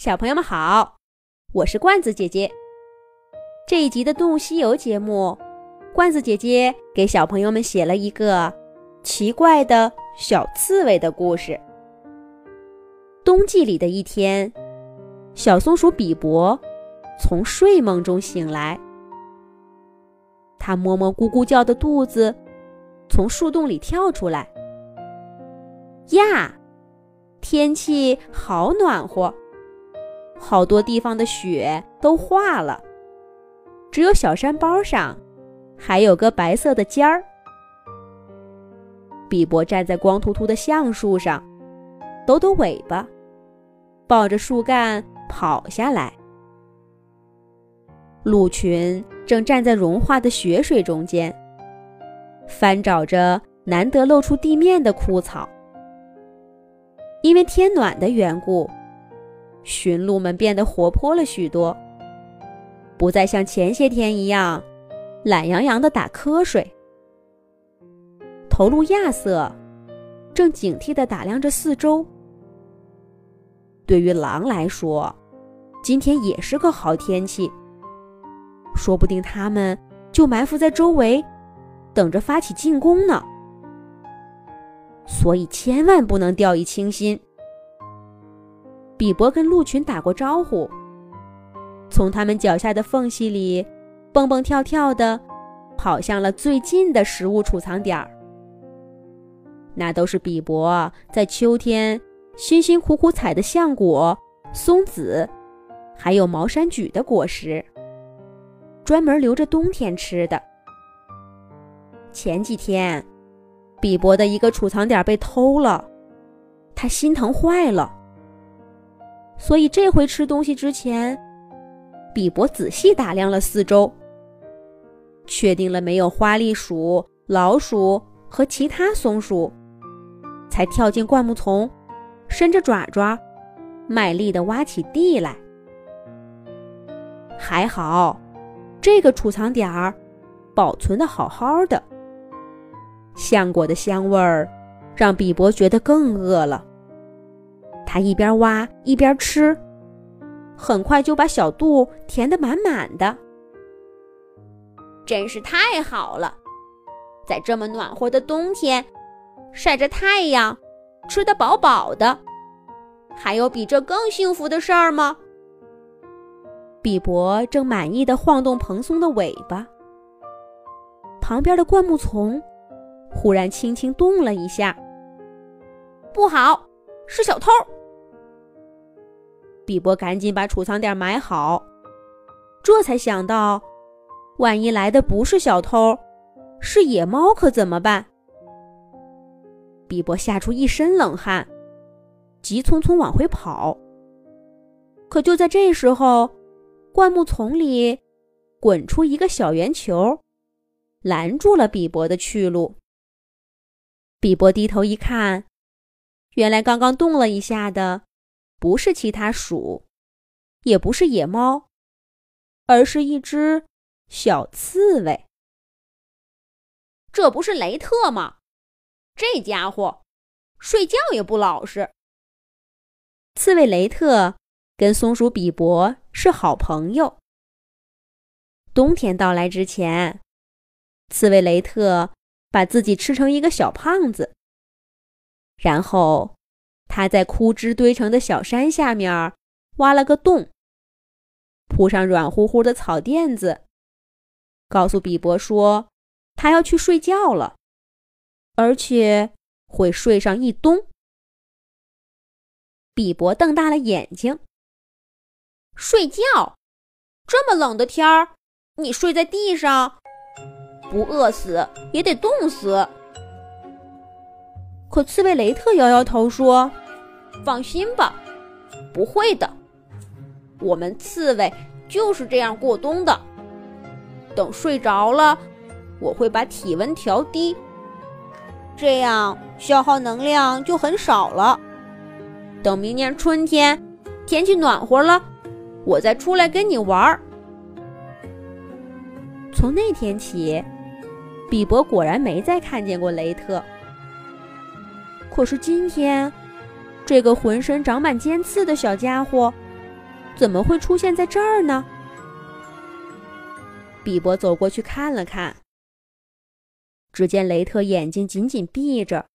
小朋友们好，我是罐子姐姐。这一集的《动物西游》节目，罐子姐姐给小朋友们写了一个奇怪的小刺猬的故事。冬季里的一天，小松鼠比伯从睡梦中醒来，他摸摸咕咕叫的肚子，从树洞里跳出来。呀，天气好暖和。好多地方的雪都化了，只有小山包上还有个白色的尖儿。比伯站在光秃秃的橡树上，抖抖尾巴，抱着树干跑下来。鹿群正站在融化的雪水中间，翻找着难得露出地面的枯草。因为天暖的缘故。驯鹿们变得活泼了许多，不再像前些天一样懒洋洋的打瞌睡。头鹿亚瑟正警惕地打量着四周。对于狼来说，今天也是个好天气，说不定他们就埋伏在周围，等着发起进攻呢。所以千万不能掉以轻心。比伯跟鹿群打过招呼，从他们脚下的缝隙里蹦蹦跳跳的跑向了最近的食物储藏点儿。那都是比伯在秋天辛辛苦苦采的橡果、松子，还有毛山菊的果实，专门留着冬天吃的。前几天，比伯的一个储藏点被偷了，他心疼坏了。所以这回吃东西之前，比伯仔细打量了四周，确定了没有花栗鼠、老鼠和其他松鼠，才跳进灌木丛，伸着爪爪，卖力地挖起地来。还好，这个储藏点儿保存的好好的。橡果的香味儿让比伯觉得更饿了。他一边挖一边吃，很快就把小肚填得满满的。真是太好了，在这么暖和的冬天，晒着太阳，吃得饱饱的，还有比这更幸福的事儿吗？比伯正满意的晃动蓬松的尾巴，旁边的灌木丛忽然轻轻动了一下。不好，是小偷！比伯赶紧把储藏点埋好，这才想到，万一来的不是小偷，是野猫，可怎么办？比伯吓出一身冷汗，急匆匆往回跑。可就在这时候，灌木丛里滚出一个小圆球，拦住了比伯的去路。比伯低头一看，原来刚刚动了一下的。不是其他鼠，也不是野猫，而是一只小刺猬。这不是雷特吗？这家伙睡觉也不老实。刺猬雷特跟松鼠比伯是好朋友。冬天到来之前，刺猬雷特把自己吃成一个小胖子，然后。他在枯枝堆成的小山下面挖了个洞，铺上软乎乎的草垫子，告诉比伯说他要去睡觉了，而且会睡上一冬。比伯瞪大了眼睛：“睡觉？这么冷的天儿，你睡在地上，不饿死也得冻死。”可刺猬雷特摇摇头说。放心吧，不会的。我们刺猬就是这样过冬的。等睡着了，我会把体温调低，这样消耗能量就很少了。等明年春天天气暖和了，我再出来跟你玩儿。从那天起，比伯果然没再看见过雷特。可是今天。这个浑身长满尖刺的小家伙，怎么会出现在这儿呢？比伯走过去看了看，只见雷特眼睛紧紧闭着，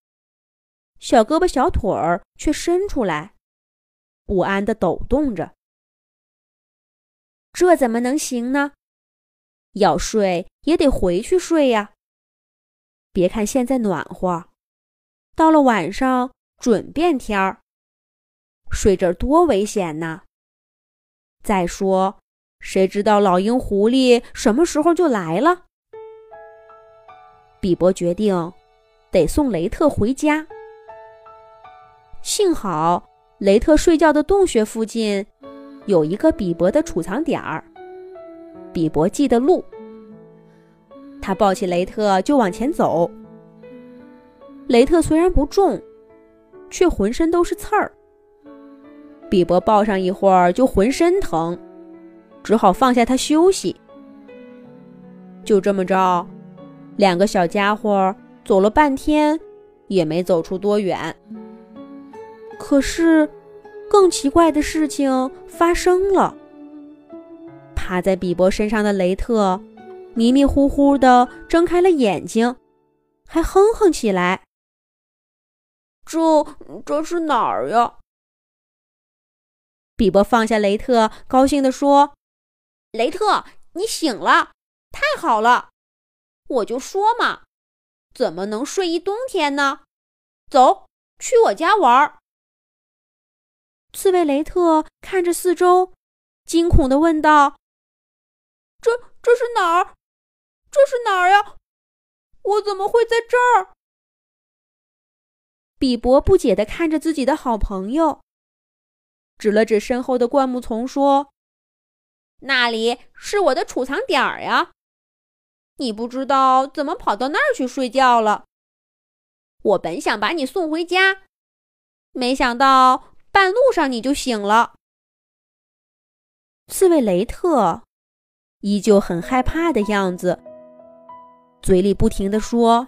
小胳膊小腿儿却伸出来，不安地抖动着。这怎么能行呢？要睡也得回去睡呀。别看现在暖和，到了晚上准变天儿。睡这儿多危险呐！再说，谁知道老鹰、狐狸什么时候就来了？比伯决定得送雷特回家。幸好雷特睡觉的洞穴附近有一个比伯的储藏点儿，比伯记得路。他抱起雷特就往前走。雷特虽然不重，却浑身都是刺儿。比伯抱上一会儿就浑身疼，只好放下他休息。就这么着，两个小家伙走了半天，也没走出多远。可是，更奇怪的事情发生了。趴在比伯身上的雷特。迷迷糊糊的睁开了眼睛，还哼哼起来。这这是哪儿呀？比伯放下雷特，高兴地说：“雷特，你醒了，太好了！我就说嘛，怎么能睡一冬天呢？走，去我家玩。”刺猬雷特看着四周，惊恐地问道：“这这是哪儿？”这是哪儿呀？我怎么会在这儿？比伯不解地看着自己的好朋友，指了指身后的灌木丛，说：“那里是我的储藏点儿呀！你不知道怎么跑到那儿去睡觉了？我本想把你送回家，没想到半路上你就醒了。”刺猬雷特依旧很害怕的样子。嘴里不停地说：“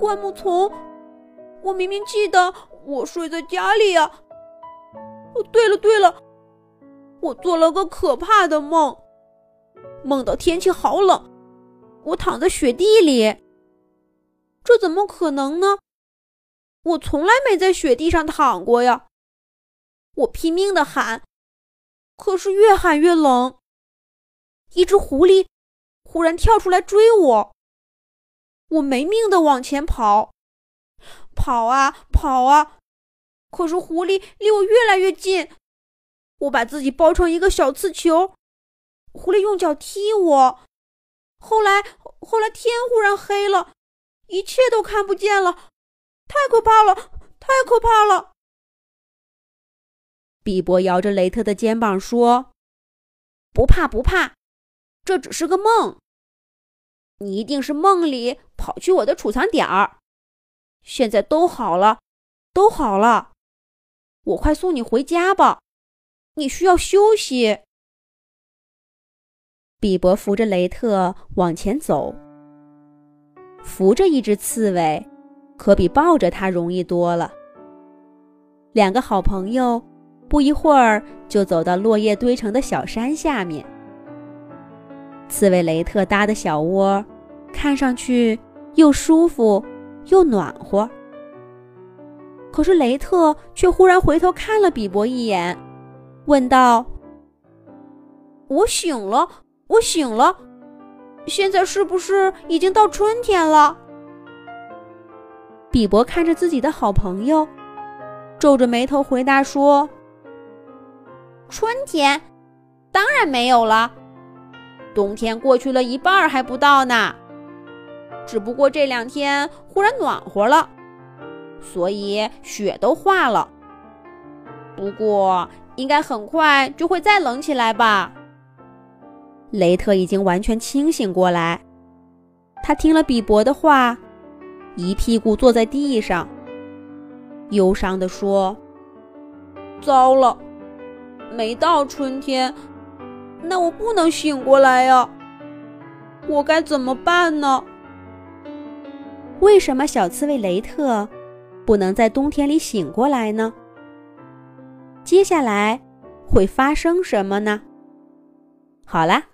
灌木丛，我明明记得我睡在家里呀。哦对了对了，我做了个可怕的梦，梦到天气好冷，我躺在雪地里。这怎么可能呢？我从来没在雪地上躺过呀。我拼命的喊，可是越喊越冷。一只狐狸。”忽然跳出来追我，我没命的往前跑，跑啊跑啊，可是狐狸离我越来越近，我把自己包成一个小刺球，狐狸用脚踢我，后来后来天忽然黑了，一切都看不见了，太可怕了，太可怕了。比伯摇着雷特的肩膀说：“不怕不怕。”这只是个梦，你一定是梦里跑去我的储藏点儿。现在都好了，都好了，我快送你回家吧，你需要休息。比伯扶着雷特往前走，扶着一只刺猬，可比抱着它容易多了。两个好朋友不一会儿就走到落叶堆成的小山下面。刺猬雷特搭的小窝，看上去又舒服又暖和。可是雷特却忽然回头看了比伯一眼，问道：“我醒了，我醒了，现在是不是已经到春天了？”比伯看着自己的好朋友，皱着眉头回答说：“春天，当然没有了。”冬天过去了一半还不到呢，只不过这两天忽然暖和了，所以雪都化了。不过应该很快就会再冷起来吧。雷特已经完全清醒过来，他听了比伯的话，一屁股坐在地上，忧伤地说：“糟了，没到春天。”那我不能醒过来呀，我该怎么办呢？为什么小刺猬雷特不能在冬天里醒过来呢？接下来会发生什么呢？好啦，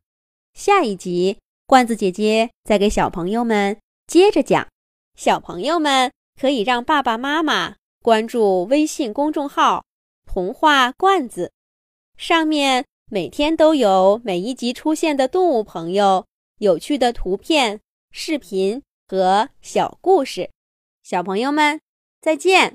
下一集罐子姐姐再给小朋友们接着讲。小朋友们可以让爸爸妈妈关注微信公众号“童话罐子”，上面每天都有每一集出现的动物朋友、有趣的图片、视频和小故事。小朋友们，再见。